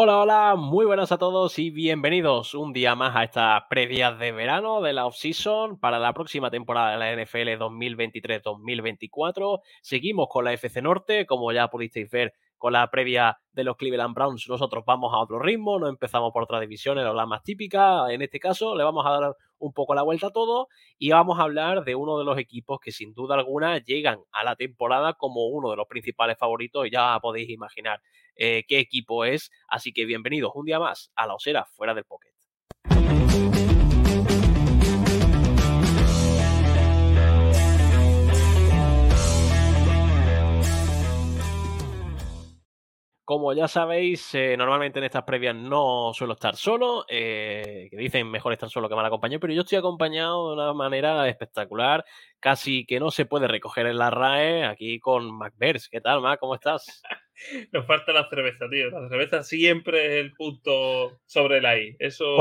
Hola, hola, muy buenas a todos y bienvenidos un día más a estas previas de verano de la off-season para la próxima temporada de la NFL 2023-2024. Seguimos con la FC Norte, como ya pudisteis ver con la previa de los Cleveland Browns, nosotros vamos a otro ritmo, no empezamos por otras divisiones o la más típica. En este caso, le vamos a dar un poco la vuelta a todo y vamos a hablar de uno de los equipos que sin duda alguna llegan a la temporada como uno de los principales favoritos y ya podéis imaginar eh, qué equipo es. Así que bienvenidos un día más a la Osera fuera del Pocket. Como ya sabéis, eh, normalmente en estas previas no suelo estar solo, eh, que dicen mejor estar solo que mal acompañado, pero yo estoy acompañado de una manera espectacular, casi que no se puede recoger en la RAE, aquí con MacBers. ¿Qué tal, Mac? ¿Cómo estás? Nos falta la cerveza, tío. La cerveza siempre es el punto sobre la I. Eso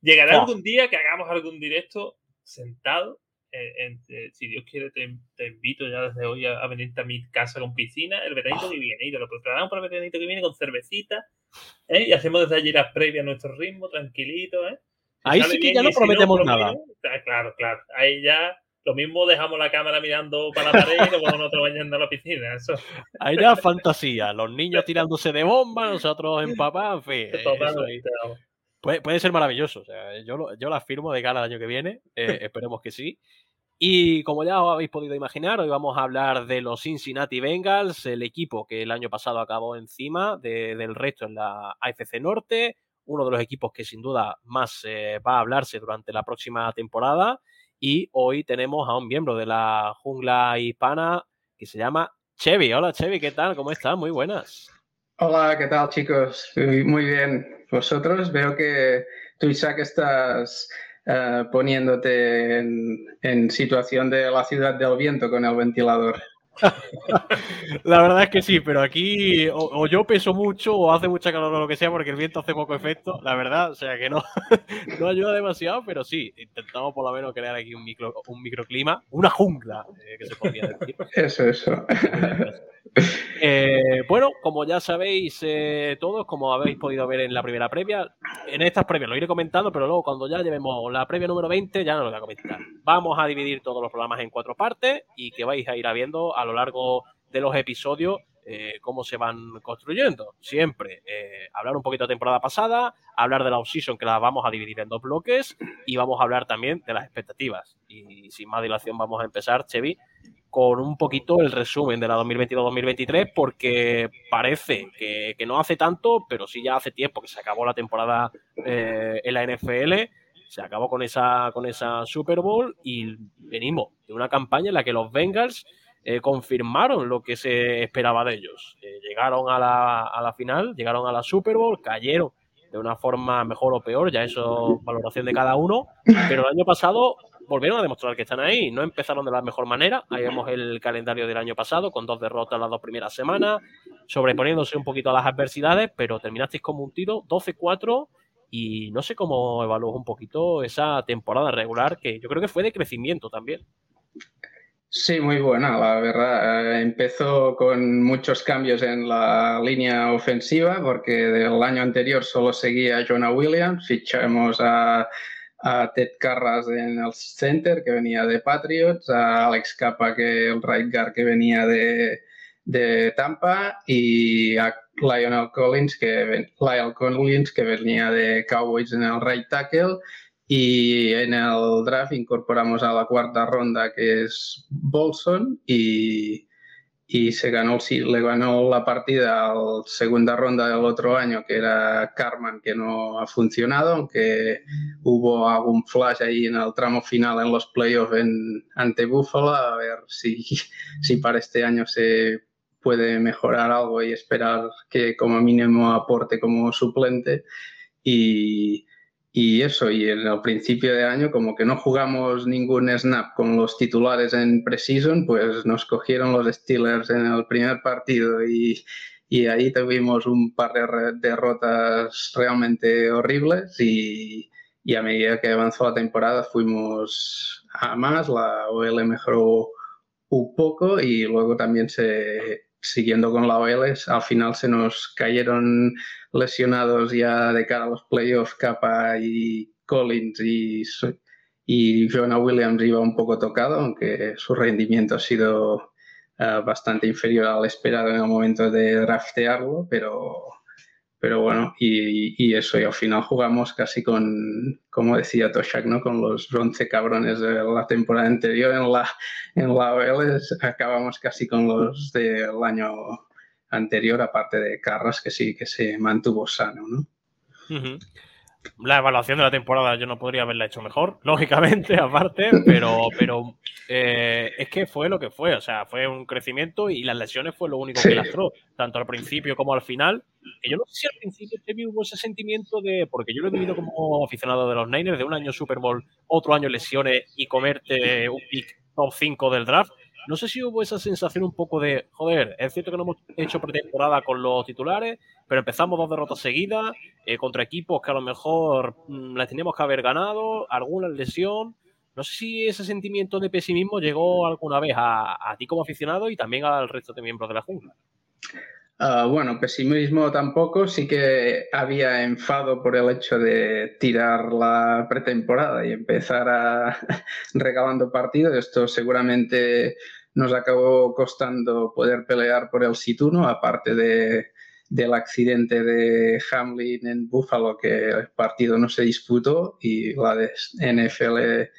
llegará algún día que hagamos algún directo sentado eh, eh, si Dios quiere, te, invito ya desde hoy a, venirte a mi casa con piscina el veranito que viene. Y te lo preparamos para el veranito que viene con cervecita. ¿eh? Y hacemos desde allí las previas a nuestro ritmo, tranquilito. ¿eh? Ahí sí que ya no prometemos nada. Claro, claro. Ahí ya lo mismo dejamos la cámara mirando para la pared y nos vamos nosotros bañando a la piscina. Eso. Ahí ya fantasía. Los niños tirándose de bomba, nosotros en papá, en fin. Puede, puede, ser maravilloso. O sea, yo, yo la firmo de cara al año que viene. Eh, esperemos que sí. Y como ya os habéis podido imaginar, hoy vamos a hablar de los Cincinnati Bengals, el equipo que el año pasado acabó encima del resto en la AFC Norte, uno de los equipos que sin duda más eh, va a hablarse durante la próxima temporada. Y hoy tenemos a un miembro de la jungla hispana que se llama Chevy. Hola Chevy, ¿qué tal? ¿Cómo estás? Muy buenas. Hola, ¿qué tal chicos? Muy bien vosotros. Veo que tú, Isaac, estás uh, poniéndote en, situación de la ciudad del viento con el ventilador. la verdad es que sí, pero aquí o, yo peso mucho o hace mucha calor o lo que sea porque el viento hace poco efecto, la verdad, o sea que no, no ayuda demasiado, pero sí, intentamos por lo menos crear aquí un, micro, un microclima, una jungla, eh, que se podría decir. Eso, eso. Eh, bueno, como ya sabéis eh, todos, como habéis podido ver en la primera previa, en estas previas lo iré comentando, pero luego cuando ya llevemos la previa número 20 ya no lo voy a comentar. Vamos a dividir todos los programas en cuatro partes y que vais a ir viendo a lo largo de los episodios eh, cómo se van construyendo. Siempre hablar un poquito de temporada pasada, hablar de la off-season que la vamos a dividir en dos bloques y vamos a hablar también de las expectativas. Y sin más dilación vamos a empezar, Chevy, con un poquito el resumen de la 2022-2023 porque parece que, no hace tanto, pero sí ya hace tiempo que se acabó la temporada eh, en la NFL, se acabó con esa, con esa Super Bowl y venimos de una campaña en la que los Bengals eh, confirmaron lo que se esperaba de ellos. Eh, llegaron a la, a la final, llegaron a la Super Bowl, cayeron de una forma mejor o peor, ya eso valoración de cada uno, pero el año pasado volvieron a demostrar que están ahí. No empezaron de la mejor manera. Ahí vemos el calendario del año pasado, con dos derrotas las dos primeras semanas, sobreponiéndose un poquito a las adversidades, pero terminasteis como un tiro, 12-4. Y no sé cómo evalúas un poquito esa temporada regular, que yo creo que fue de crecimiento también. Sí, muy buena, la verdad. Eh, empezó con muchos cambios en la línea ofensiva, porque del año anterior solo seguía Jonah Williams, fichamos a a Ted Carras en el center, que venía de Patriots, a Alex Capa, que el right guard que venía de, de Tampa, y a Lionel Collins, que, Lionel Collins, que venía de Cowboys en el right tackle. Y en el draft incorporamos a la cuarta ronda, que es Bolson, y, y se ganó, sí, le ganó la partida a la segunda ronda del otro año, que era Carman, que no ha funcionado, aunque hubo algún flash ahí en el tramo final en los playoffs en, ante Buffalo, a ver si, si para este año se puede mejorar algo y esperar que como mínimo aporte como suplente. Y, y eso, y en el principio de año, como que no jugamos ningún snap con los titulares en preseason, pues nos cogieron los Steelers en el primer partido y, y ahí tuvimos un par de derrotas realmente horribles y, y, a medida que avanzó la temporada fuimos a más, la OL mejoró un poco y luego también se, siguiendo con la OL, al final se nos cayeron lesionados ya de cara a los playoffs Capa y Collins y, y Jonah Williams iba un poco tocado, aunque su rendimiento ha sido eh, bastante inferior al esperado en el momento de draftearlo, pero pero bueno, y, eso, y al final jugamos casi con, como decía Toshak, ¿no? Con los 11 cabrones de la temporada anterior en la, en la OL, acabamos casi con los del año anterior, aparte de Carras, que sí que se mantuvo sano, ¿no? La evaluación de la temporada yo no podría haberla hecho mejor, lógicamente, aparte, pero, pero eh, es que fue lo que fue, o sea, fue un crecimiento y las lesiones fue lo único que lastró, tanto al principio como al final. Y yo no sé si al principio hubo ese sentimiento de, porque yo lo he vivido como aficionado de los Niners, de un año Super Bowl, otro año lesiones y comerte un pick top 5 del draft. No sé si hubo esa sensación un poco de, joder, es cierto que no hemos hecho pretemporada con los titulares, pero empezamos dos derrotas seguidas eh, contra equipos que a lo mejor mm, las teníamos que haber ganado, alguna lesión. No sé si ese sentimiento de pesimismo llegó alguna vez a, ti como aficionado y también al resto de miembros de la jungla. Ah, bueno, pesimismo tampoco, sí que había enfado por el hecho de tirar la pretemporada y empezar a regalando partidos. Esto seguramente nos acabó costando poder pelear por el Situno, aparte de, del accidente de Hamlin en Buffalo, que el partido no se disputó y la NFL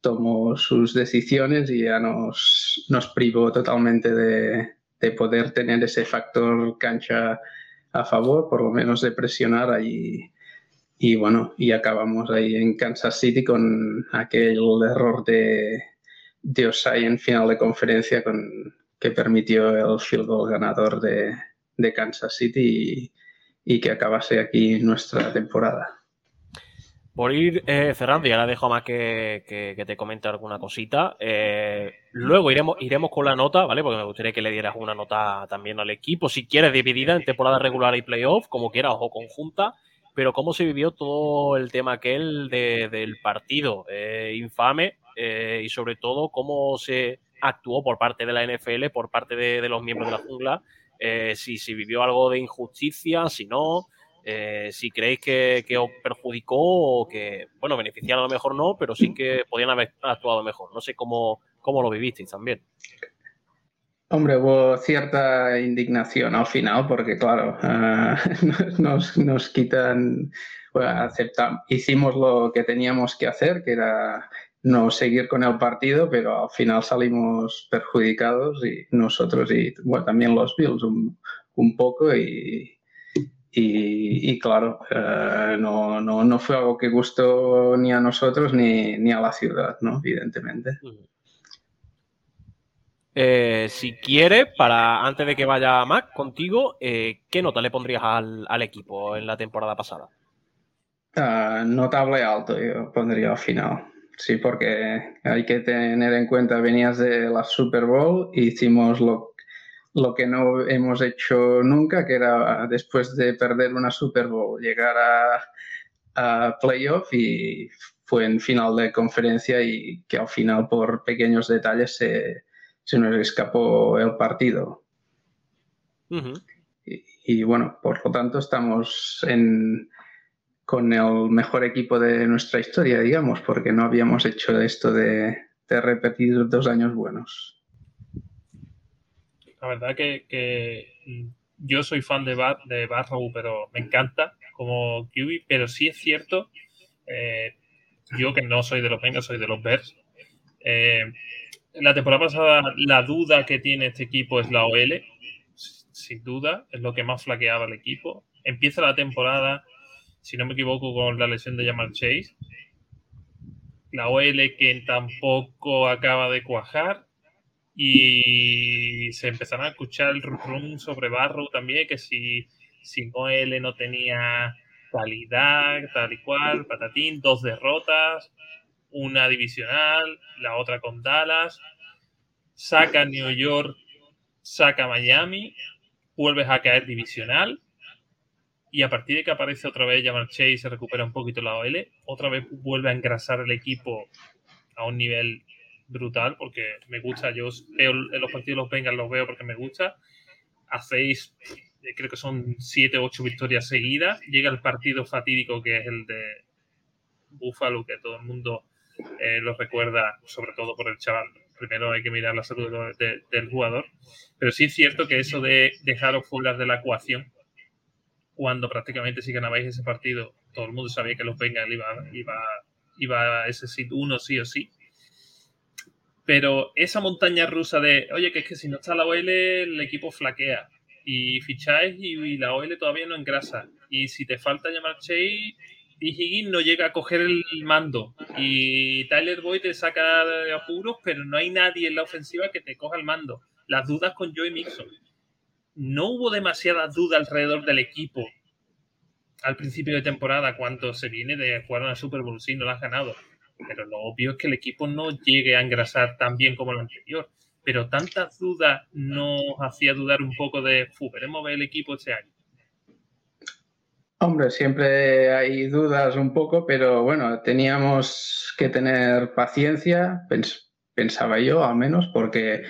tomó sus decisiones y ya nos, nos privó totalmente de, de poder tener ese factor cancha a favor, por lo menos de presionar allí. Y bueno, y acabamos ahí en Kansas City con aquel error de, de Osai en final de conferencia con, que permitió el field goal ganador de, de Kansas City y, que acabase aquí nuestra temporada. Por ir eh, cerrando, y ahora dejo más que, que, te comente alguna cosita. Eh, luego iremos, iremos con la nota, ¿vale? Porque me gustaría que le dieras una nota también al equipo, si quieres, dividida en temporada regular y playoff, como quieras, o conjunta. Pero cómo se vivió todo el tema aquel del partido eh, infame eh, y sobre todo cómo se actuó por parte de la NFL, por parte de, los miembros de la jungla, eh, si, si, vivió algo de injusticia, si no, eh, si creéis que, os perjudicó o que, bueno, beneficiaron a lo mejor no, pero sí que podían haber actuado mejor. No sé cómo, cómo lo vivisteis también. Hombre, hubo cierta indignación al final porque, claro, nos, nos, quitan, aceptamos, hicimos lo que teníamos que hacer, que era no seguir con el partido, pero al final salimos perjudicados y nosotros y bueno, también los Bills un, un poco y, y, claro, eh, no, no, no, fue algo que gustó ni a nosotros ni, ni a la ciudad, ¿no? Evidentemente. Eh, si quiere, para antes de que vaya Mac contigo, eh, ¿qué nota le pondrías al, al, equipo en la temporada pasada? Uh, notable alto, yo pondría al final. Sí, porque hay que tener en cuenta, venías de la Super Bowl, hicimos lo, lo que no hemos hecho nunca, que era después de perder una Super Bowl, llegar a, a playoff y fue en final de conferencia y que al final por pequeños detalles se, se nos escapó el partido. y, bueno, por lo tanto estamos en, con el mejor equipo de nuestra historia, digamos, porque no habíamos hecho esto de, repetir dos años buenos. La verdad que, yo soy fan de, de Barrow, pero me encanta como QB, pero sí es cierto, eh, yo que no soy de los Bengals, soy de los Bears, eh, la temporada pasada la duda que tiene este equipo es la OL, sin duda, es lo que más flaqueaba el equipo. Empieza la temporada si no me equivoco, con la lesión de Jamal Chase. La OL que tampoco acaba de cuajar. Y se empezará a escuchar el rum sobre Barrow también, que si, si OL no tenía calidad, tal y cual, patatín, dos derrotas, una divisional, la otra con Dallas, saca New York, saca Miami, vuelves a caer divisional y a partir de que aparece otra vez Jamal Chase y se recupera un poquito la OL, otra vez vuelve a engrasar el equipo a un nivel brutal porque me gusta, yo veo los partidos los Bengals los veo porque me gusta. Hacéis, eh, creo que son siete o ocho victorias seguidas, llega el partido fatídico que es el de Buffalo, que todo el mundo eh, lo recuerda, sobre todo por el chaval. Primero hay que mirar la salud del jugador, pero sí es cierto que eso de dejaros fuera de la ecuación, cuando prácticamente si ganabais ese partido, todo el mundo sabía que los Bengals iba, iba, iba a ese sit uno sí o sí, pero esa montaña rusa de, oye, que es que si no está la OL, el equipo flaquea. Y ficháis y, la OL todavía no engrasa. Y si te falta llamar Chase, y Higgins no llega a coger el mando. Y Tyler Boyd te saca de apuros, pero no hay nadie en la ofensiva que te coja el mando. Las dudas con Joey Mixon. No hubo demasiadas dudas alrededor del equipo al principio de temporada cuando se viene de jugar una Super Bowl. Sí, no la has ganado pero lo obvio es que el equipo no llegue a engrasar tan bien como el anterior. Pero tantas dudas nos hacía dudar un poco de, veremos ver el equipo este año. Hombre, siempre hay dudas un poco, pero bueno, teníamos que tener paciencia, pensaba yo al menos, porque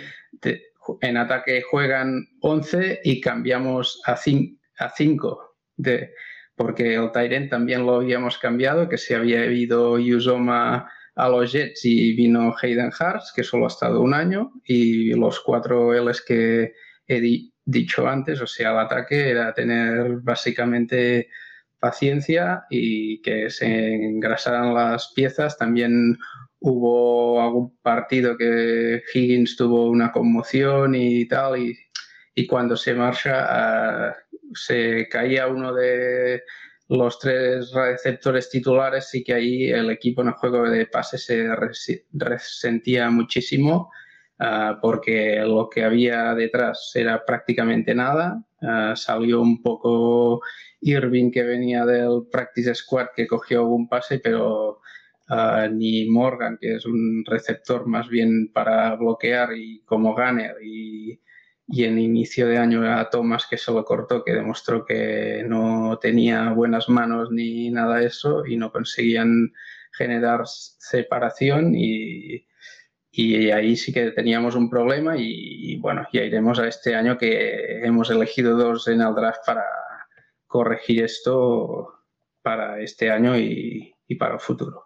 en ataque juegan 11 y cambiamos a 5 de, porque el Tyrant también lo habíamos cambiado, que se había ido Yuzoma a los Jets y vino Hayden Hars, que solo ha estado un año, y los cuatro L's que he dicho antes, o sea, el ataque era tener básicamente paciencia y que se engrasaran las piezas. También hubo algún partido que Higgins tuvo una conmoción y tal, y, cuando se marcha... Uh, se caía uno de los tres receptores titulares, sí que ahí el equipo en el juego de pase se resentía muchísimo ah, porque lo que había detrás era prácticamente nada. Ah, salió un poco Irving que venía del practice squad que cogió algún pase, pero ah, ni Morgan, que es un receptor más bien para bloquear y como gunner y y en inicio de año a Thomas que se lo cortó, que demostró que no tenía buenas manos ni nada de eso y no conseguían generar separación y, y ahí sí que teníamos un problema y, bueno, ya iremos a este año que hemos elegido dos en el draft para corregir esto para este año y, para el futuro.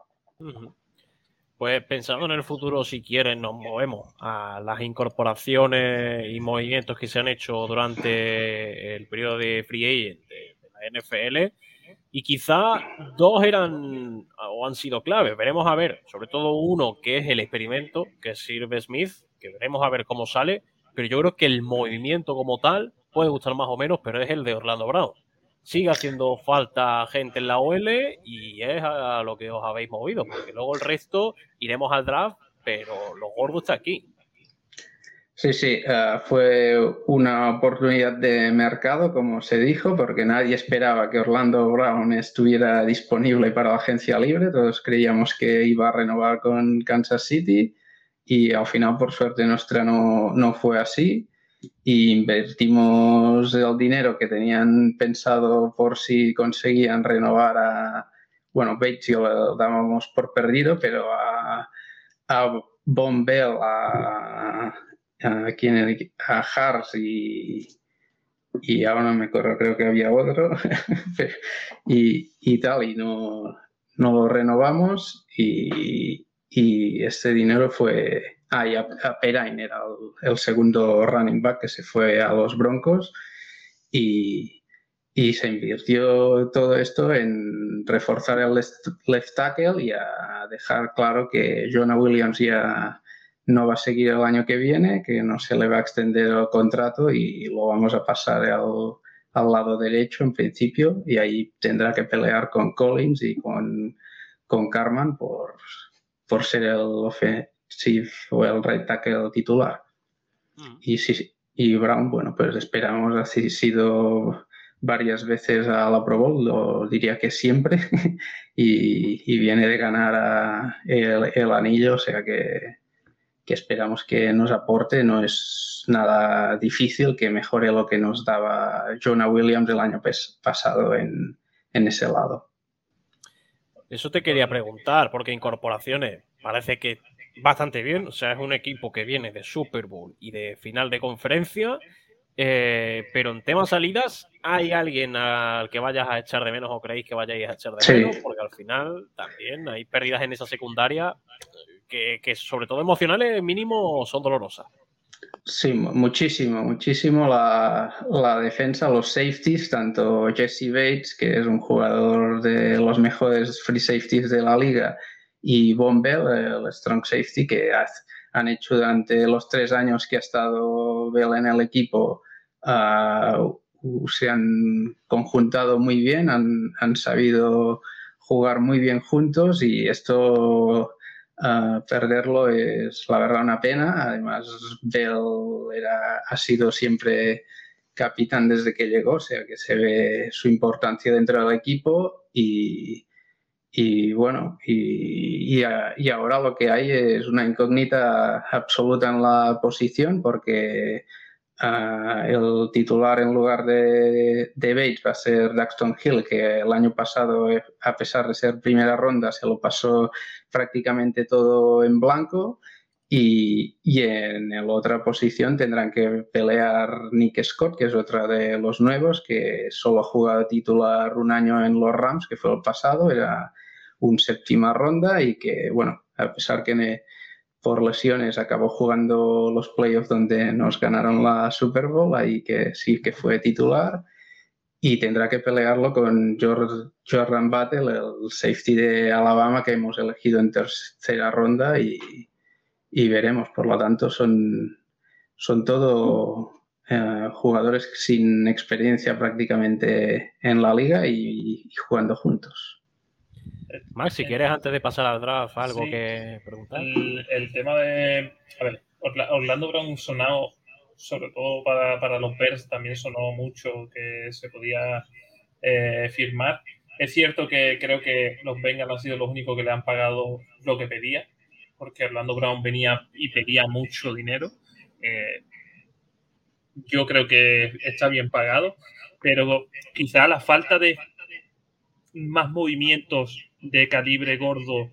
Pues pensando en el futuro, si quieren, nos movemos a las incorporaciones y movimientos que se han hecho durante el periodo de free agent de, la NFL. Y quizá dos eran o han sido claves. Veremos a ver, sobre todo uno que es el experimento, que Sirve Smith, que veremos a ver cómo sale. Pero yo creo que el movimiento como tal puede gustar más o menos, pero es el de Orlando Brown sigue haciendo falta gente en la OL y es a lo que os habéis movido, porque luego el resto iremos al draft, pero lo gordo está aquí. Sí, sí, eh, fue una oportunidad de mercado, como se dijo, porque nadie esperaba que Orlando Brown estuviera disponible para la agencia libre. Todos creíamos que iba a renovar con Kansas City y al final, por suerte nuestra, no, no fue así y invertimos el dinero que tenían pensado por si conseguían renovar a, bueno, Bates lo dábamos por perdido, pero a, a Bombell, a, a, quien, a Hars y, y ahora no me acuerdo, creo que había otro, y, y, tal, y no, no lo renovamos y, y este dinero fue Ah, y a, Perain era el, segundo running back que se fue a los Broncos y, se invirtió todo esto en reforzar el left, tackle y a dejar claro que Jonah Williams ya no va a seguir el año que viene, que no se le va a extender el contrato y lo vamos a pasar al, lado derecho en principio y ahí tendrá que pelear con Collins y con, con Carman por, por ser el, si fue el right tackle titular. Mm. Y, si, y Brown, bueno, pues esperamos, ha sido varias veces a la Pro Bowl, lo diría que siempre, y, viene de ganar el, anillo, o sea que, esperamos que nos aporte, no es nada difícil que mejore lo que nos daba Jonah Williams el año pasado en, en ese lado. Eso te quería preguntar, porque incorporaciones parece que bastante bien. O sea, es un equipo que viene de Super Bowl y de final de conferencia. Eh, pero en temas salidas, ¿hay alguien al que vayas a echar de menos o creéis que vayáis a echar de menos? Porque al final también hay pérdidas en esa secundaria que, sobre todo emocionales mínimo son dolorosas. Sí, muchísimo, muchísimo la, la, defensa, los safeties, tanto Jesse Bates, que es un jugador de los mejores free safeties de la liga, y Von Bell, el strong safety, que han hecho durante los tres años que ha estado Bell en el equipo, uh, se han conjuntado muy bien, han, han, sabido jugar muy bien juntos y esto uh, perderlo es la verdad una pena. Además, Bell era, ha sido siempre capitán desde que llegó, o sea que se ve su importancia dentro del equipo y, y bueno, y, y, ahora lo que hay es una incógnita absoluta en la posición porque uh, el titular en lugar de, de, Bates va a ser Daxton Hill, que el año pasado, eh, a pesar de ser primera ronda, se lo pasó prácticamente todo en blanco. Y, y, en la otra posición tendrán que pelear Nick Scott, que es otra de los nuevos, que solo ha jugado titular un año en los Rams, que fue el pasado, era un séptima ronda y que, bueno, a pesar que por lesiones acabó jugando los playoffs donde nos ganaron la Super Bowl, ahí que sí que fue titular y tendrá que pelearlo con Jordan Battle, el safety de Alabama que hemos elegido en tercera ronda y, veremos. Por lo tanto, son, son todo eh, jugadores sin experiencia prácticamente en la liga y jugando juntos. Max, si quieres, antes de pasar al draft, algo que preguntar. El, tema de. A ver, Orlando Brown sonado, sobre todo para, los Bears, también sonó mucho que se podía eh, firmar. Es cierto que creo que los Bengals han sido los únicos que le han pagado lo que pedía, porque Orlando Brown venía y pedía mucho dinero. Eh, yo creo que está bien pagado, pero quizá la falta de más movimientos de calibre gordo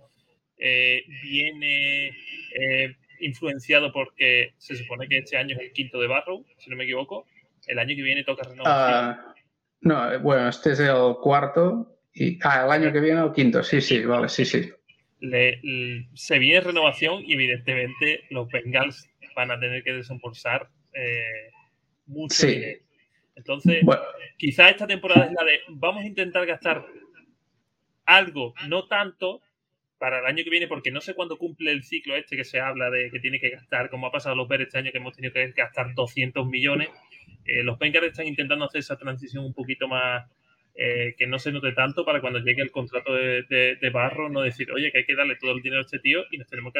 eh, viene eh, influenciado porque se supone que este año es el quinto de Barrow, si no me equivoco. El año que viene toca renovación. Uh, no, bueno, este es el cuarto. Y, ah, el año que viene el quinto, sí, sí, vale, sí, sí. se viene renovación y evidentemente los Bengals van a tener que desembolsar eh, mucho dinero. Entonces, quizá esta temporada es la de vamos a intentar gastar algo, no tanto para el año que viene, porque no sé cuándo cumple el ciclo este que se habla de que tiene que gastar, como ha pasado los Bears este año que hemos tenido que gastar 200 millones. Eh, los Bengals están intentando hacer esa transición un poquito más eh, que no se note tanto para cuando llegue el contrato de, Barro, no decir, oye, que hay que darle todo el dinero a este tío y nos tenemos que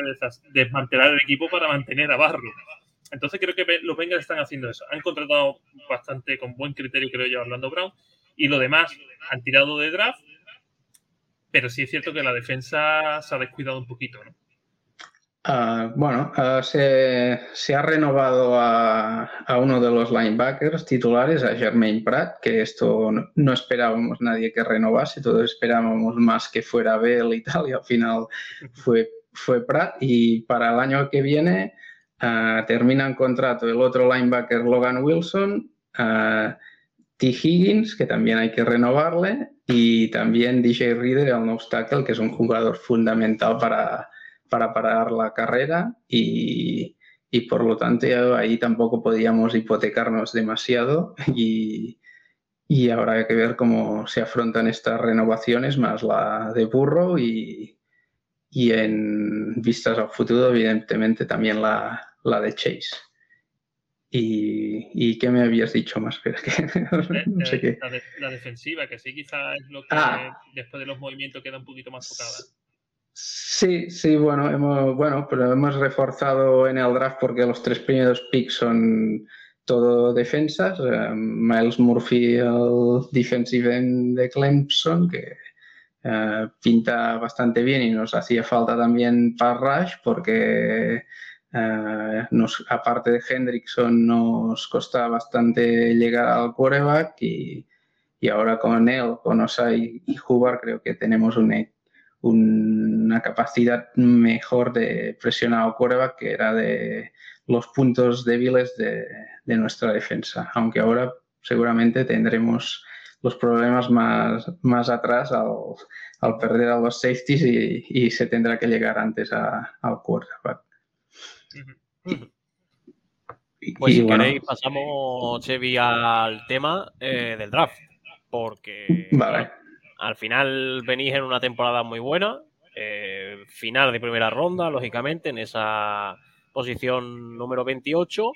desmantelar el equipo para mantener a Barro. Entonces creo que los Bengals están haciendo eso. Han contratado bastante con buen criterio, creo yo, Orlando Brown. Y lo demás, han tirado de draft pero sí es cierto que la defensa se ha descuidado un poquito. Uh, bueno, uh, se, se, ha renovado a, a, uno de los linebackers titulares, a Jermaine Pratt, que esto no, esperábamos nadie que renovase, todos esperábamos más que fuera Bell y tal, y al final fue, fue Pratt. Y para el año que viene uh, termina en contrato el otro linebacker Logan Wilson, T. Higgins, que también hay que renovarle, y también DJ Reader, el no obstacle, que es un jugador fundamental para, para parar la carrera y, y, por lo tanto ahí tampoco podíamos hipotecarnos demasiado y, y hay que ver cómo se afrontan estas renovaciones más la de Burro y, y en vistas al futuro evidentemente también la, la de Chase. ¿Y, ¿Y, qué me habías dicho más? Que, no sé qué. La, defensiva, que sí, quizás es lo que ah. después de los movimientos queda un poquito más focada. Sí, sí, bueno, hemos, bueno, pero hemos reforzado en el draft porque los tres primeros picks son todo defensas. Eh, Miles Murphy, el defensive end de Clemson, que uh, pinta bastante bien y nos hacía falta también para Rush porque Nos, aparte de Hendrickson, nos costa bastante llegar al quarterback y, ahora con él, con Osai y Hubar, creo que tenemos una, una capacidad mejor de presionar al quarterback que era de los puntos débiles de, nuestra defensa, aunque ahora seguramente tendremos los problemas más, más atrás al, perder a los safeties y, se tendrá que llegar antes al quarterback. Pues si queréis pasamos, Chevy, al tema eh, del draft, porque al final venís en una temporada muy buena, eh, final de primera ronda, lógicamente, en esa posición número 28.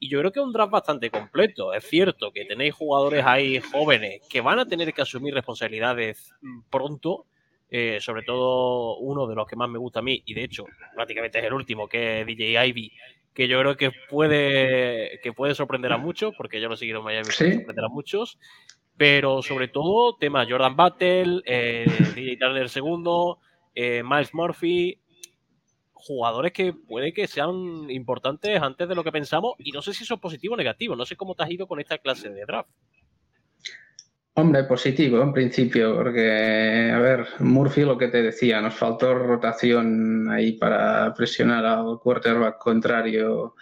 Y yo creo que es un draft bastante completo. Es cierto que tenéis jugadores ahí jóvenes que van a tener que asumir responsabilidades pronto. Eh, sobre todo uno de los que más me gusta a mí, y de hecho prácticamente es el último, que es DJ Ivy, que yo creo que puede, que puede sorprender a muchos, porque yo lo he seguido en Miami, puede sorprender a muchos. Pero sobre todo, tema Jordan Battle, eh, DJ Turner segundo, eh, Miles Murphy, jugadores que puede que sean importantes antes de lo que pensamos y no sé si eso es positivo o negativo, no sé cómo te has ido con esta clase de draft. Hombre, positivo en principio, porque, a ver, Murphy lo que te decía, nos faltó rotación ahí para presionar al quarterback contrario,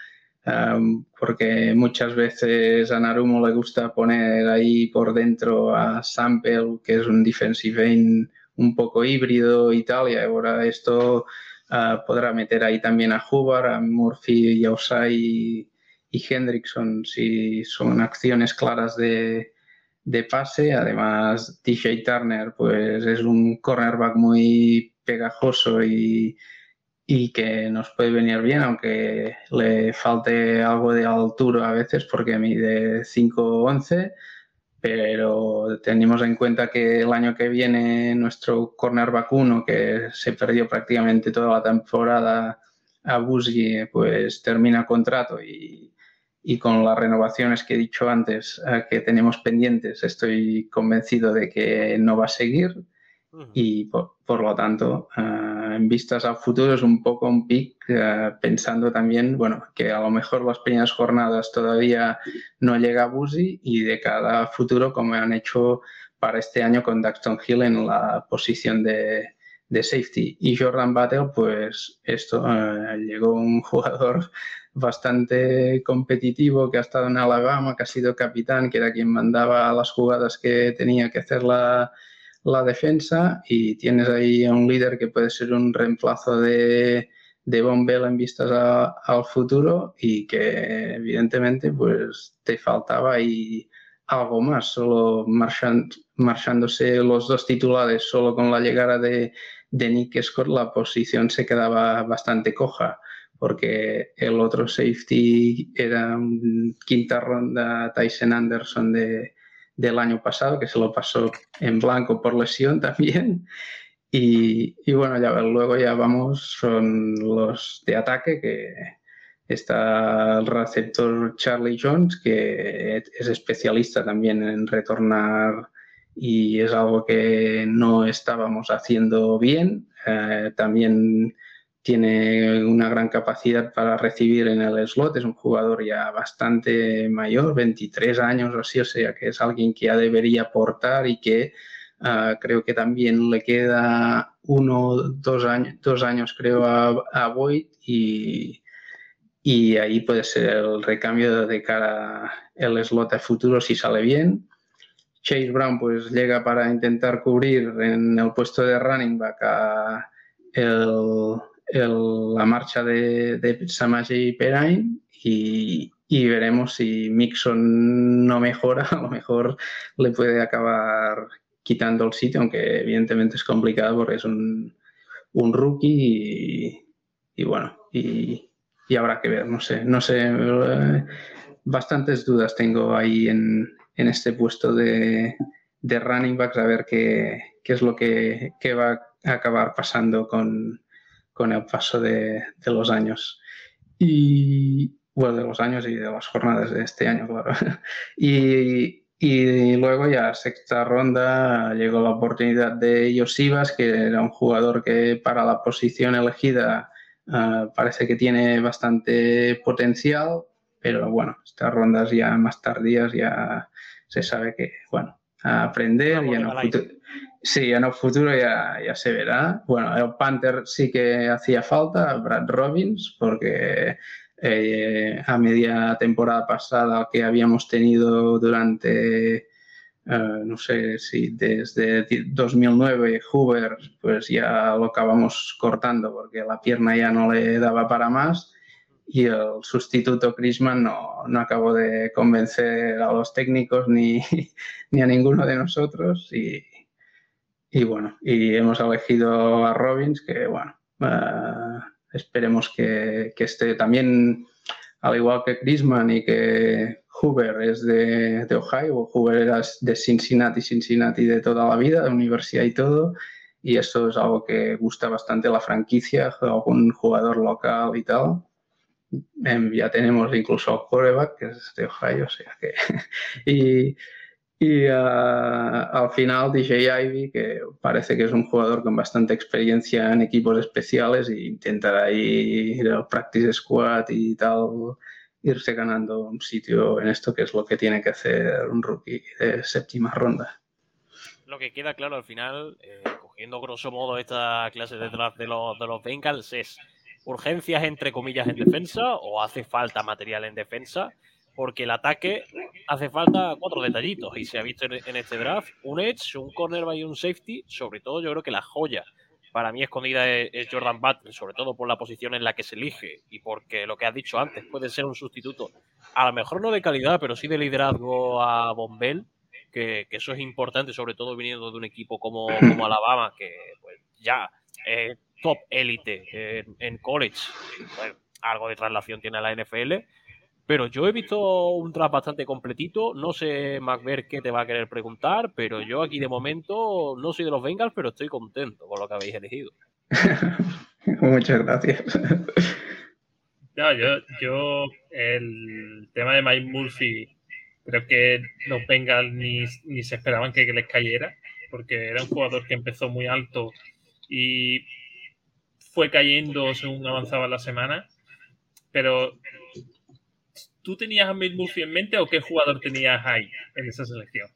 porque muchas veces a Narumo le gusta poner ahí por dentro a Sample, que es un defensive end un poco híbrido y tal, y ahora esto Ah, podrá meter ahí también a Hubbard, a Murphy, y y, y Hendrickson si son acciones claras de, pase. Además, TJ Turner pues es un cornerback muy pegajoso y, y, que nos puede venir bien, aunque le falte algo de altura a veces porque mide 5'11", pero tenemos en cuenta que el año que viene nuestro cornerback 1, que se perdió prácticamente toda la temporada a Busgi, pues termina contrato y, y, con las renovaciones que he dicho antes eh, que tenemos pendientes, estoy convencido de que no va a seguir y por, lo tanto, eh, en vistas al futuro es un poco un pick eh, pensando también, bueno, que a lo mejor las primeras jornadas todavía no llega a Busi y de cada futuro como han hecho para este año con Daxton Hill en la posición de, safety. Y Jordan Battle, pues esto, eh, llegó un jugador bastante competitivo que ha estado en Alabama, que ha sido capitán, que era quien mandaba las jugadas que tenía que hacer la la defensa y tienes ahí a un líder que puede ser un reemplazo de, de Bombell en vistas al futuro y que evidentemente pues te faltaba ahí algo más, solo marchándose los dos titulares, solo con la llegada de, de Nick Scott la posición se quedaba bastante coja porque el otro safety era quinta ronda Tyson Anderson de, del año pasado, que se lo pasó en blanco por lesión también. Y, bueno, ya luego ya vamos, son los de ataque, que está el receptor Charlie Jones, que es especialista también en retornar y es algo que no estábamos haciendo bien. Eh, también tiene una gran capacidad para recibir en el slot, es un jugador ya bastante mayor, 23 años o así, o sea que es alguien que ya debería aportar y que ah, creo que también le queda uno, dos años, dos años creo a, a Boyd y, y ahí puede ser el recambio de cara el slot a futuro si sale bien. Chase Brown pues llega para intentar cubrir en el puesto de running back a la marcha de, de Samaji Perain y, veremos si Mixon no mejora, a lo mejor le puede acabar quitando el sitio, aunque evidentemente es complicado porque es un, un rookie y, bueno, y, y, habrá que ver, no sé, no sé, eh, bastantes dudas tengo ahí en, en este puesto de, de running backs a ver qué, qué es lo que, que va a acabar pasando con, con el paso de, los años. Y bueno, de los años y de las jornadas de este año, claro. Y, luego ya sexta ronda llegó la oportunidad de Josivas, que era un jugador que para la posición elegida ah, parece que tiene bastante potencial, pero bueno, estas rondas ya más tardías ya se sabe que, bueno, a aprender y en el futuro, Sí, en el futuro ya, ya, se verá. Bueno, el Panther sí que hacía falta, Brad Robbins, porque eh, a media temporada pasada que habíamos tenido durante eh, no sé si desde 2009 Hoover pues ya lo acabamos cortando porque la pierna ya no le daba para más y el sustituto Crisman no, no acabó de convencer a los técnicos ni, ni a ninguno de nosotros y, y, bueno, y hemos elegido a Robbins que bueno, uh, esperemos que, que esté también al igual que Crisman y que Hoover es de, de, Ohio, Hoover era de Cincinnati, Cincinnati de toda la vida, de universidad y todo, y eso es algo que gusta bastante la franquicia, algún jugador local y tal. Em, ya tenemos incluso a quarterback, que es de Ohio, o sea que... y, y uh, al final DJ Ivy, que parece que es un jugador con bastante experiencia en equipos especiales e intentará ir al practice squad y tal irse ganando un sitio en esto, que es lo que tiene que hacer un rookie de séptima ronda. Lo que queda claro al final, eh, cogiendo grosso modo esta clase de de los, de los Bengals, es urgencias entre comillas en defensa o hace falta material en defensa, porque el ataque hace falta cuatro detallitos y se ha visto en este draft un edge, un cornerback y un safety, sobre todo yo creo que la joya para mí escondida es, Jordan Butler, sobre todo por la posición en la que se elige y porque lo que has dicho antes puede ser un sustituto, a lo mejor no de calidad, pero sí de liderazgo a Bombell, que, eso es importante, sobre todo viniendo de un equipo como, Alabama, que pues, ya es top élite en, college, algo de traslación tiene a la NFL pero yo he visto un draft bastante completito. No sé, MacBear, qué te va a querer preguntar, pero yo aquí de momento no soy de los Bengals, pero estoy contento con lo que habéis elegido. Muchas gracias. No, yo, yo, el tema de Mike Murphy, creo que los Bengals ni, ni se esperaban que, que les cayera, porque era un jugador que empezó muy alto y fue cayendo según avanzaba la semana. Pero ¿Tú tenías a Bill Murphy en mente o qué jugador tenías ahí en esa selección?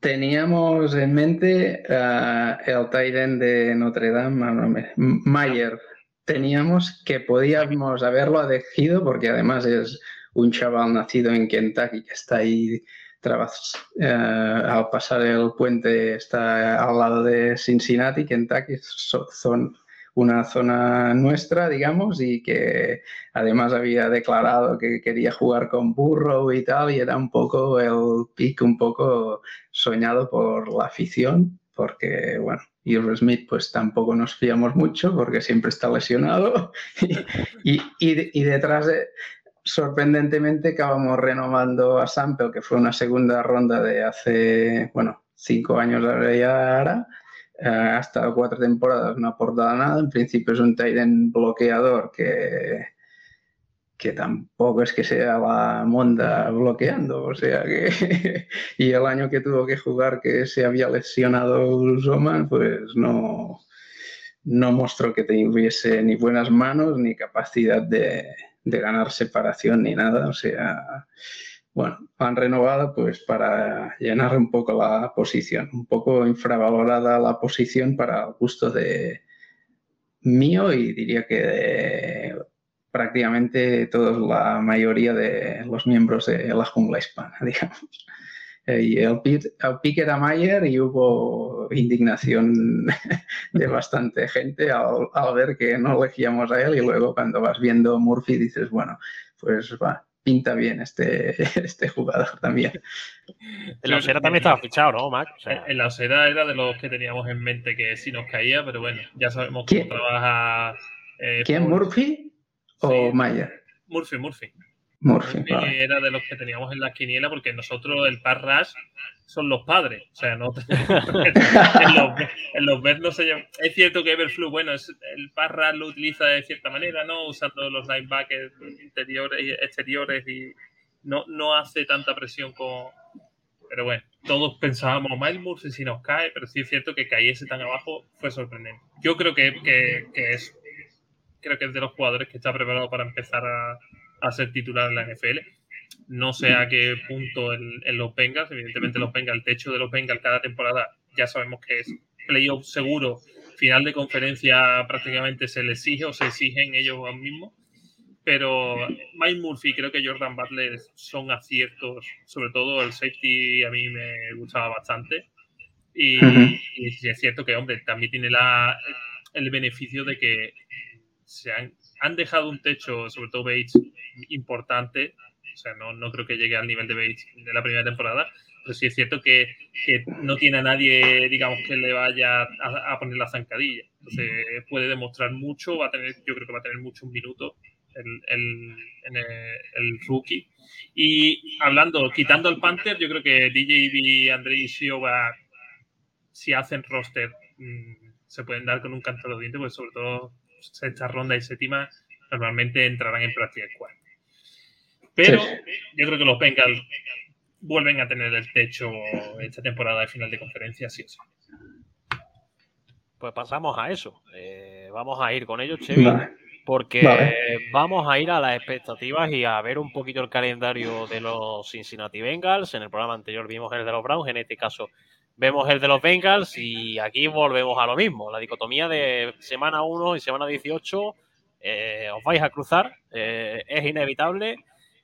Teníamos en mente uh, el Tyden de Notre Dame, Mayer. Teníamos que podíamos haberlo elegido porque además es un chaval nacido en Kentucky que está ahí uh, al pasar el puente está al lado de Cincinnati, Kentucky, son una zona nuestra, digamos, y que además había declarado que quería jugar con Burrow y tal, y era un poco el pick un poco soñado por la afición, porque, bueno, Irv Smith pues tampoco nos fiamos mucho porque siempre está lesionado y, y, detrás de, sorprendentemente acabamos renovando a Sample, que fue una segunda ronda de hace, bueno, cinco años ahora, eh, ha estado cuatro temporadas, no ha aportado nada. En principio es un Tyrant bloqueador que, que tampoco es que sea la monda bloqueando, o sea que. y el año que tuvo que jugar, que se había lesionado Zoman, pues no, no mostró que tuviese ni buenas manos ni capacidad de, de ganar separación ni nada, o sea bueno, han renovado pues para llenar un poco la posición, un poco infravalorada la posición para el gusto de mío y diría que de prácticamente toda la mayoría de los miembros de la jungla hispana, digamos. Eh, y el, pick era Mayer y hubo indignación de bastante gente al, al ver que no elegíamos a él y luego cuando vas viendo Murphy dices, bueno, pues va, pinta bien este, este jugador también. En la Osera también estaba fichado, ¿no, Mac? En la Osera era de los que teníamos en mente que sí nos caía, pero bueno, ya sabemos cómo trabaja. Eh, ¿Quién? ¿Murphy o Mayer? Murphy, Murphy. Murphy, era de los que teníamos en la quiniela porque nosotros el Parras son los padres. O sea, no en, los, en no se llama. Es cierto que Everflu, bueno, es, el Parras lo utiliza de cierta manera, ¿no? Usando los linebackers interiores y exteriores y no, no hace tanta presión como. Pero bueno, todos pensábamos, Miles Murphy si nos cae, pero sí es cierto que cayese tan abajo fue sorprendente. Yo creo que, que, que es. Creo que es de los jugadores que está preparado para empezar a a ser titular en la NFL. No sé a qué punto en, los Bengals, evidentemente los Bengals, el techo de los Bengals cada temporada ya sabemos que es playoff seguro, final de conferencia prácticamente se le exige o se exigen ellos mismos. pero Mike Murphy, creo que Jordan Butler son aciertos, sobre todo el safety a mí me gustaba bastante. Y, es cierto que, hombre, también tiene la, el beneficio de que se han, han dejado un techo, sobre todo Bates, importante. O sea, no, no creo que llegue al nivel de Bates de la primera temporada, pero sí es cierto que, que no tiene a nadie, digamos, que le vaya a, poner la zancadilla. Entonces puede demostrar mucho, va a tener, yo creo que va a tener muchos minutos el, el, el, rookie. Y hablando, quitando el Panther, yo creo que DJB, André y Siova, si hacen roster, mm, se pueden dar con un canto de los dientes, pues sobre todo sexta ronda y séptima normalmente entrarán en práctica squad. Pero yo creo que los Bengals vuelven a tener el techo esta temporada de final de conferencia, sí o sí. Pues pasamos a eso. Eh, vamos a ir con ellos, Chevy, porque vamos a ir a las expectativas y a ver un poquito el calendario de los Cincinnati Bengals. En el programa anterior vimos el de los Browns, en este caso vemos el de los Bengals y aquí volvemos a lo mismo. La dicotomía de semana 1 y semana 18 eh, os vais a cruzar, eh, es inevitable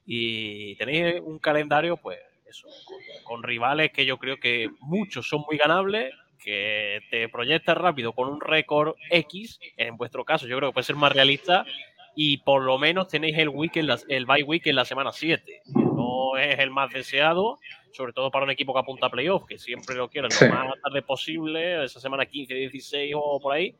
y tenéis un calendario, pues eso, con, rivales que yo creo que muchos son muy ganables, que te proyectas rápido con un récord X, en vuestro caso yo creo que puede ser más realista y por lo menos tenéis el, week el bye week en la semana 7. Es el más deseado, sobre todo para un equipo que apunta a playoff, que siempre lo quieren lo más tarde posible, esa semana 15, 16 o por ahí.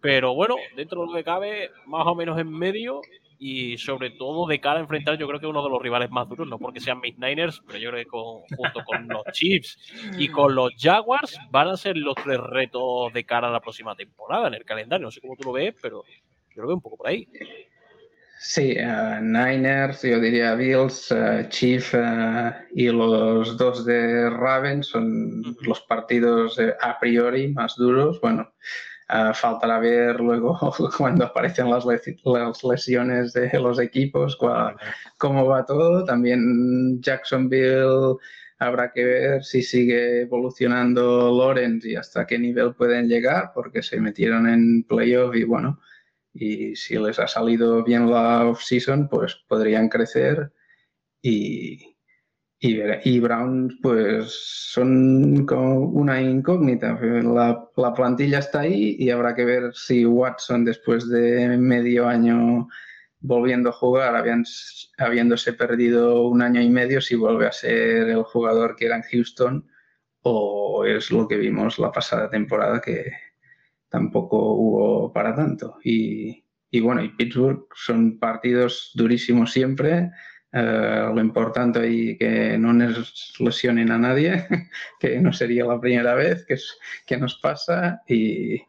Pero bueno, dentro de lo que cabe, más o menos en medio y sobre todo de cara a enfrentar, yo creo que uno de los rivales más duros, no porque sean mis Niners, pero yo creo que junto con los Chiefs y con los Jaguars van a ser los tres retos de cara a la próxima temporada en el calendario. No sé cómo tú lo ves, pero yo lo veo un poco por ahí. Sí, uh, Niners, yo diría Bills, uh, Chiefs uh, y los dos de Raven son los partidos a priori más duros. Bueno, Uh, faltará ver luego cuando aparecen las, las, lesiones de los equipos, cómo va todo. También Jacksonville habrá que ver si sigue evolucionando Lawrence y hasta qué nivel pueden llegar, porque se metieron en playoff y bueno, y si les ha salido bien la off-season, pues podrían crecer y, y, y Brown, pues son como una incógnita. La, la, plantilla está ahí y habrá que ver si Watson, después de medio año volviendo a jugar, habiéndose perdido un año y medio, si vuelve a ser el jugador que era en Houston o es lo que vimos la pasada temporada que tampoco hubo para tanto. Y, y bueno, y Pittsburgh son partidos durísimos siempre eh, lo importante y que no nos lesionen a nadie, que no sería la primera vez que, que nos pasa. Y,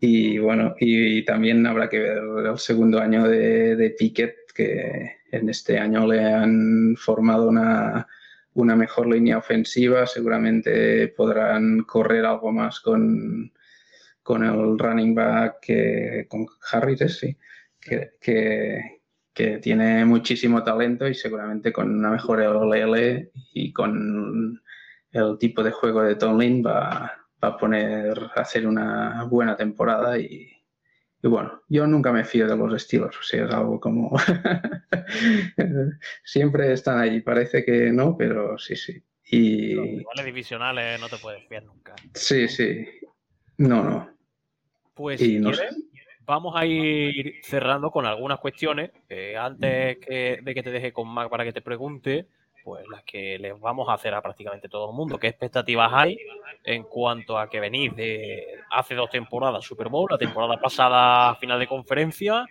y bueno, y, también habrá que ver el segundo año de, de Piquet, que en este año le han formado una, una mejor línea ofensiva. Seguramente podrán correr algo más con, con el running back, que, con Harris, sí, que, que, que tiene muchísimo talento y seguramente con una mejor LL y con el tipo de juego de Tomlin va, va a poner a hacer una buena temporada y, bueno, yo nunca me fío de los estilos, o sea, es algo como siempre están ahí, parece que no, pero sí, sí. Y los divisionales no te puedes fiar nunca. Sí, sí. No, no. Pues no Vamos a ir cerrando con algunas cuestiones. Eh, antes de que te deje con Mac para que te pregunte, pues las que les vamos a hacer a prácticamente todo el mundo. ¿Qué expectativas hay en cuanto a que venís de hace dos temporadas Super Bowl, la temporada pasada final de conferencia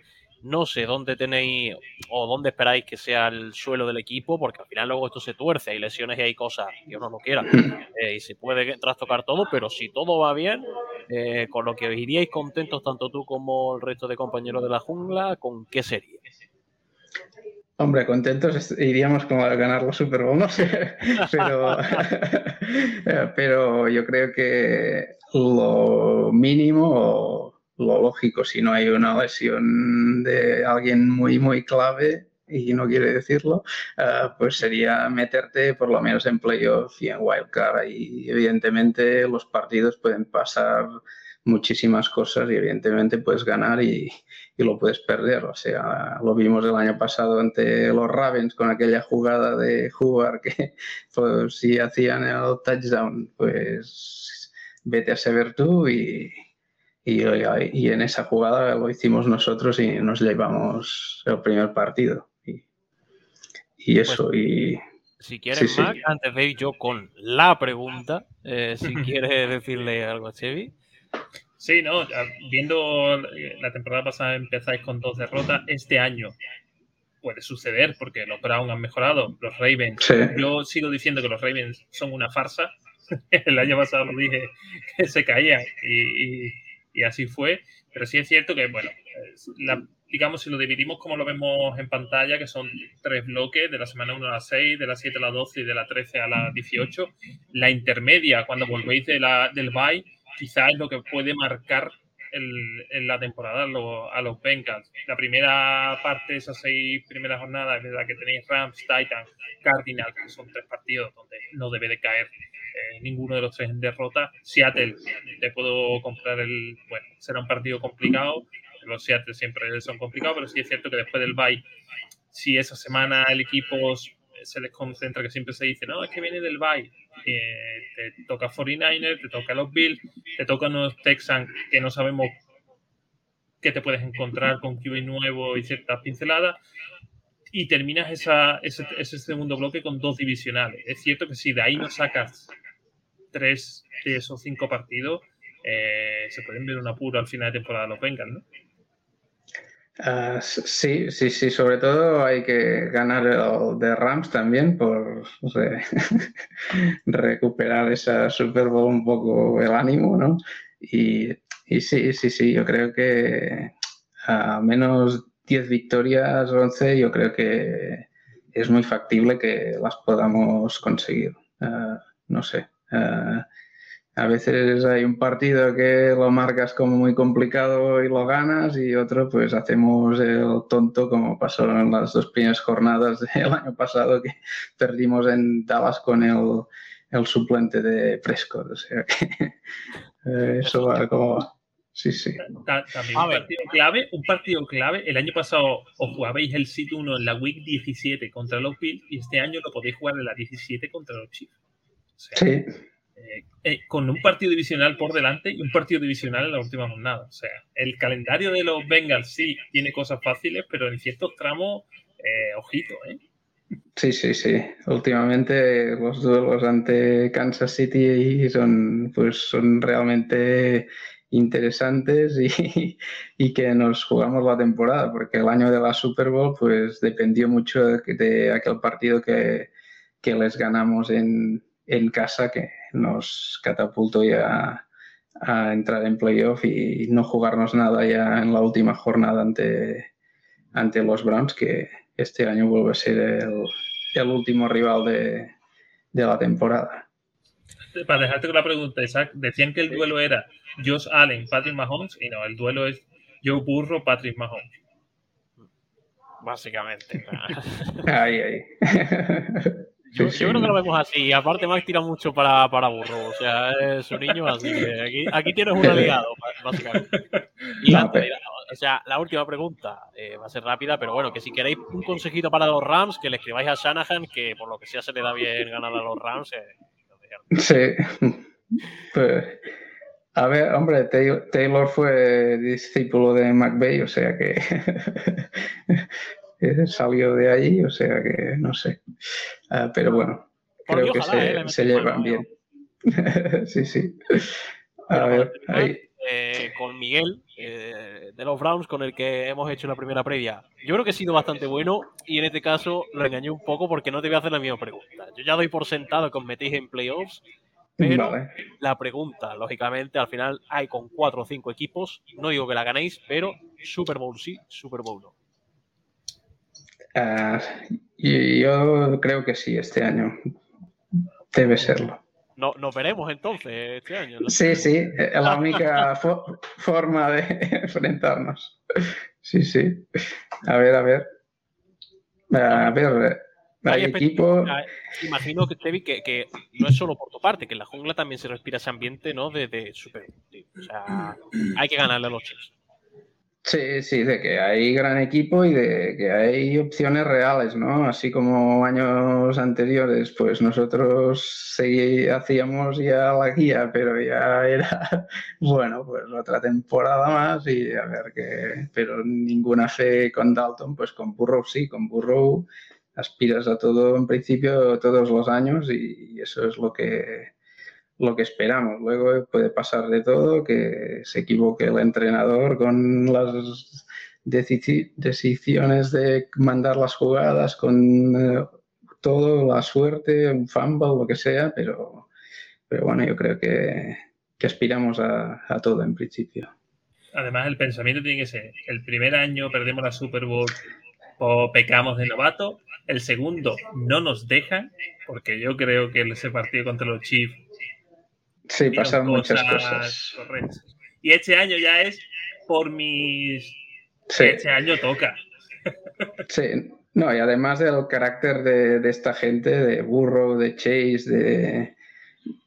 no sé dónde tenéis o dónde esperáis que sea el suelo del equipo, porque al final luego esto se tuerce, hay lesiones y hay cosas que uno no quiera eh, y se puede trastocar todo, pero si todo va bien, eh, con lo que os iríais contentos tanto tú como el resto de compañeros de la jungla, ¿con qué sería? Hombre, contentos iríamos como a ganar los Super Bowl, no sé, pero, pero yo creo que lo mínimo lo lógico, si no hay una lesión de alguien muy, muy clave, y no quiere decirlo, eh, pues sería meterte por lo menos en playoff y en wildcard. Y evidentemente los partidos pueden pasar muchísimas cosas y evidentemente puedes ganar y, y, lo puedes perder. O sea, lo vimos el año pasado ante los Ravens con aquella jugada de jugar que pues, si hacían el touchdown, pues vete a saber tú y, y, y, en esa jugada lo hicimos nosotros y nos llevamos el primer partido. Y, y pues eso, y... Si quieres, Mac, antes de ir yo con la pregunta, eh, si quieres decirle algo a Chevy. Sí, no, viendo la temporada pasada empezáis con dos derrotas, este año puede suceder porque los Browns han mejorado, los Ravens, yo sigo diciendo que los Ravens son una farsa, el año pasado lo dije que se caían y, y así fue. Pero sí es cierto que, bueno, digamos, si lo dividimos como lo vemos en pantalla, que son tres bloques, de la semana 1 a la 6, de la 7 a la 12 y de la 13 a la 18, la intermedia, cuando volvéis de la, del bye, quizás es lo que puede marcar en la temporada a los, Bengals. La primera parte, esas seis primeras jornadas, es verdad que tenéis Rams, Titans, Cardinals, que son tres partidos donde no debe de caer eh, ninguno de los tres en derrota. Seattle, te puedo comprar el. Bueno, será un partido complicado. Los Seattle siempre son complicados, pero sí es cierto que después del bye, si esa semana el equipo se les concentra, que siempre se dice, no, es que viene del bye, eh, te toca 49ers, te toca los Bills, te tocan los Texans, que no sabemos qué te puedes encontrar con QB nuevo y ciertas pinceladas y terminas esa, ese, ese, segundo bloque con dos divisionales. Es cierto que si de ahí no sacas tres de esos cinco partidos, eh, se pueden ver un apuro al final de temporada los Bengals, ¿no? Uh, sí, sí, sí, sobre todo hay que ganar el de Rams también por re recuperar esa Super Bowl un poco el ánimo, ¿no? Y, sí, sí, sí, yo creo que a menos 10 victorias, 11, yo creo que es muy factible que las podamos conseguir. Uh, no sé. Uh, a veces hay un partido que lo marcas como muy complicado y lo ganas y otro pues hacemos el tonto como pasó en las dos primeras jornadas del año pasado que perdimos en Dallas con el, el suplente de Prescott. O sea que eso va como... Sí, sí. También un partido clave, un partido clave. El año pasado os jugabais el Sit 1 en la Week 17 contra los Bills y este año lo podéis jugar en la 17 contra los Chiefs. sí. Eh, eh, con un partido divisional por delante y un partido divisional en la última jornada. O sea, el calendario de los Bengals sí tiene cosas fáciles, pero en ciertos tramos, eh, ojito, ¿eh? Sí, sí, sí. Últimamente los duelos ante Kansas City son, pues, son realmente interesantes y, y, que nos jugamos la temporada, porque el año de la Super Bowl pues dependió mucho de, de aquel partido que, que les ganamos en, en casa, que nos catapultó ya a entrar en playoff y no jugarnos nada ya en la última jornada ante, ante los Browns, que este año vuelve a ser el, el último rival de, de, la temporada. Para dejarte con la pregunta, Isaac, decían que el duelo era Josh Allen, Patrick Mahomes, y no, el duelo es Joe Burro, Patrick Mahomes. Básicamente. ahí, ahí. Yo, creo que lo vemos así. Aparte, Max tira mucho para, para burro. O sea, es un niño así que aquí, aquí tienes un aliado, básicamente. Y antes, o sea, la última pregunta eh, va a ser rápida, pero bueno, que si queréis un consejito para los Rams, que le escribáis a Shanahan, que por lo que sea se le da bien ganar a los Rams. Eh, sí. Pues, a ver, hombre, Taylor fue discípulo de McVeigh, o sea que salió de allí, o sea que no sé. Ah, pero bueno, creo que se, se llevan bien. sí, sí. A ver, ahí. Eh, con Miguel eh, de los Browns, con el que hemos hecho la primera previa. Yo creo que ha sido bastante bueno y en este caso lo engañé un poco porque no te voy a hacer la misma pregunta. Yo ya doy por sentado que os metéis en playoffs, pero la pregunta, lógicamente, al final hay con cuatro o cinco equipos. No digo que la ganéis, pero Super Bowl sí, Super Bowl no. Uh, y yo creo que sí, este año. Debe serlo. No, nos veremos entonces este año. Sí, sí, es la única forma de enfrentarnos. Sí, sí. A ver, a ver. A ver, hay equipo. Imagino que, que, que, no es solo por tu parte, que en la jungla también se respira ese ambiente ¿no? de, de super. O sea, hay que ganarle a los chips. Sí, sí, de que hay gran equipo y de que hay opciones reales, ¿no? Así como años anteriores, pues nosotros seguí, hacíamos ya la guía, pero ya era, bueno, pues otra temporada más y a ver qué, pero ninguna fe con Dalton, pues con Burrow sí, con Burrow aspiras a todo en principio todos los años y eso es lo que lo que esperamos. Luego puede pasar de todo, que se equivoque el entrenador con las decisiones de mandar las jugadas, con eh, todo, la suerte, un fumble, lo que sea, pero, pero bueno, yo creo que, aspiramos a, a todo en principio. Además, el pensamiento tiene que ser, el primer año perdemos la Super Bowl o pecamos de novato, el segundo no nos dejan, porque yo creo que ese partido contra los Chiefs Sí, pasan muchas cosas. Y este año ya es por mis. Este año toca. Sí, no, y además del carácter de, esta gente, de Burro, de Chase, de,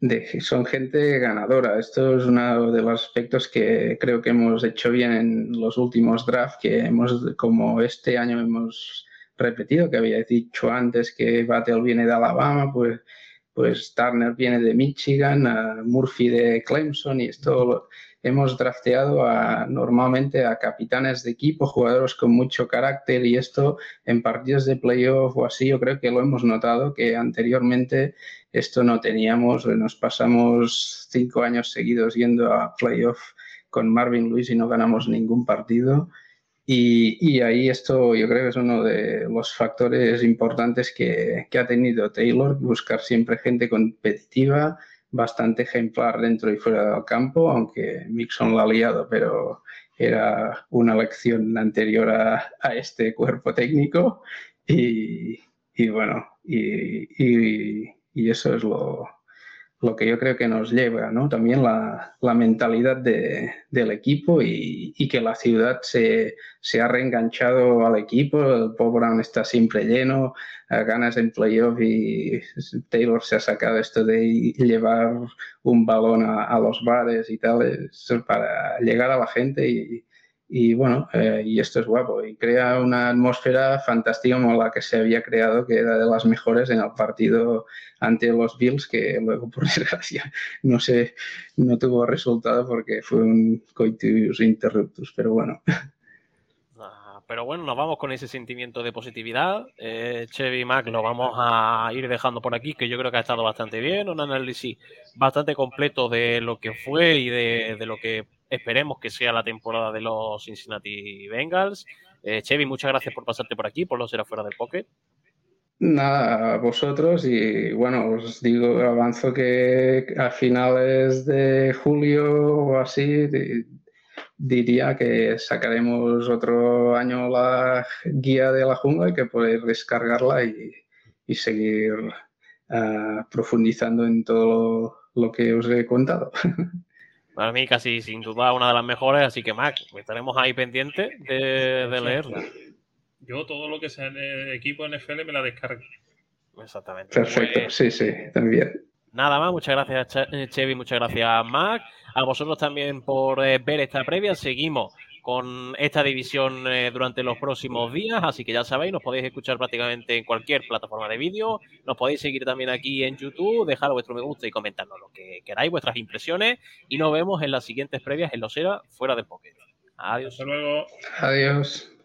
de, son gente ganadora. Esto es uno de los aspectos que creo que hemos hecho bien en los últimos drafts, que hemos, como este año hemos repetido, que había dicho antes que Battle viene de Alabama, pues pues Turner viene de Michigan, Murphy de Clemson y esto hemos drafteado a, normalmente a capitanes de equipo, jugadores con mucho carácter y esto en partidos de playoff o así yo creo que lo hemos notado que anteriormente esto no teníamos, nos pasamos cinco años seguidos yendo a playoff con Marvin Lewis y no ganamos ningún partido y, ahí esto yo creo que es uno de los factores importantes que, que, ha tenido Taylor, buscar siempre gente competitiva, bastante ejemplar dentro y fuera del campo, aunque Mixon lo ha liado, pero era una lección anterior a, a este cuerpo técnico. Y, y bueno, y, y, eso es lo, lo que yo creo que nos lleva, ¿no? También la, la mentalidad de, del equipo y, y, que la ciudad se, se, ha reenganchado al equipo, el Brown está siempre lleno, ganas en playoff y Taylor se ha sacado esto de llevar un balón a los bares y tal, para llegar a la gente y, y bueno, eh, y esto es guapo y crea una atmósfera fantástica como la que se había creado, que era de las mejores en el partido ante los Bills, que luego por desgracia no sé, no tuvo resultado porque fue un coitus interruptus, pero bueno. Ah, pero bueno, nos vamos con ese sentimiento de positividad. Eh, Chevy Mac lo vamos a ir dejando por aquí, que yo creo que ha estado bastante bien, un análisis bastante completo de lo que fue y de, de lo que Esperemos que sea la temporada de los Cincinnati Bengals. Eh, Chevy, muchas gracias por pasarte por aquí, por no ser afuera del pocket. Nada, a vosotros y bueno, os digo, avanzo que a finales de julio o así diría que sacaremos otro año la guía de la jungla y que podéis descargarla y, seguir ah, profundizando en todo lo que os he contado. Para mí casi sin duda una de las mejores, así que Mac, estaremos ahí pendientes de, leerla. Yo todo lo que sea en el equipo NFL me la descargo. Exactamente. Perfecto, pues sí, sí, también. Nada más, muchas gracias Chevy, muchas gracias Mac. A vosotros también por eh, ver esta previa. Seguimos con esta división eh, durante los próximos días, así que ya sabéis, nos podéis escuchar prácticamente en cualquier plataforma de vídeo, nos podéis seguir también aquí en YouTube, dejar vuestro me gusta y comentarnos lo que queráis, vuestras impresiones, y nos vemos en las siguientes previas en Los Era Fuera de Pocket. Adiós. Hasta luego. Adiós.